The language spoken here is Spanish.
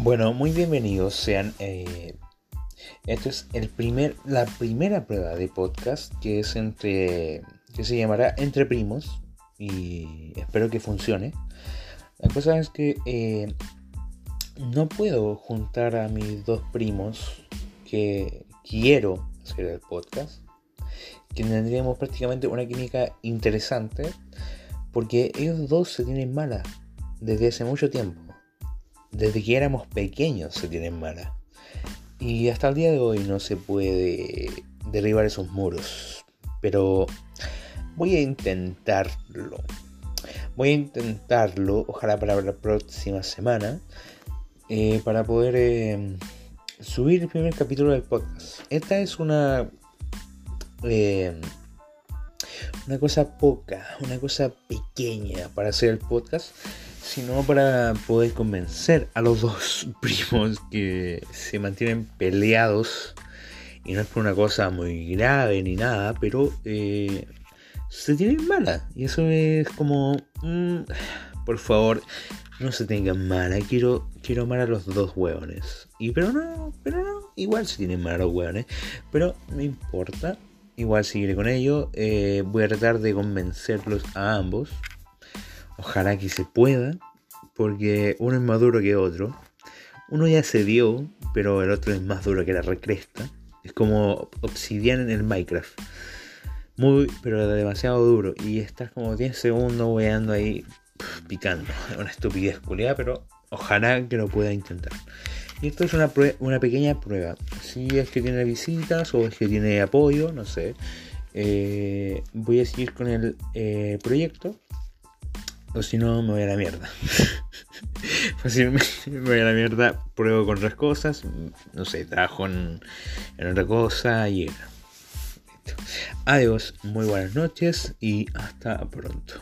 Bueno, muy bienvenidos sean. Eh, esto es el primer, la primera prueba de podcast que es entre, que se llamará Entre Primos y espero que funcione. La cosa es que eh, no puedo juntar a mis dos primos que quiero hacer el podcast, que tendríamos prácticamente una química interesante, porque ellos dos se tienen mala desde hace mucho tiempo desde que éramos pequeños se tienen mala. Y hasta el día de hoy no se puede derribar esos muros. Pero voy a intentarlo. Voy a intentarlo, ojalá para la próxima semana, eh, para poder eh, subir el primer capítulo del podcast. Esta es una... Eh, una cosa poca, una cosa pequeña para hacer el podcast sino para poder convencer a los dos primos que se mantienen peleados. Y no es por una cosa muy grave ni nada, pero eh, se tienen mala. Y eso es como, mm, por favor, no se tengan mala. Quiero, quiero amar a los dos hueones. Y pero no, pero no, igual se tienen mala los hueones. Pero no importa. Igual seguiré con ello. Eh, voy a tratar de convencerlos a ambos. Ojalá que se pueda, porque uno es más duro que otro. Uno ya se dio, pero el otro es más duro que la recresta. Es como obsidian en el Minecraft. Muy, pero demasiado duro. Y estás como 10 segundos weando ahí picando. Una estupidez culiada, pero ojalá que lo pueda intentar. Y esto es una, una pequeña prueba. Si es que tiene visitas o es que tiene apoyo, no sé. Eh, voy a seguir con el eh, proyecto. O si no, me voy a la mierda. Fácilmente me voy a la mierda. Pruebo con otras cosas. No sé, trabajo en, otra cosa y Adiós, muy buenas noches y hasta pronto.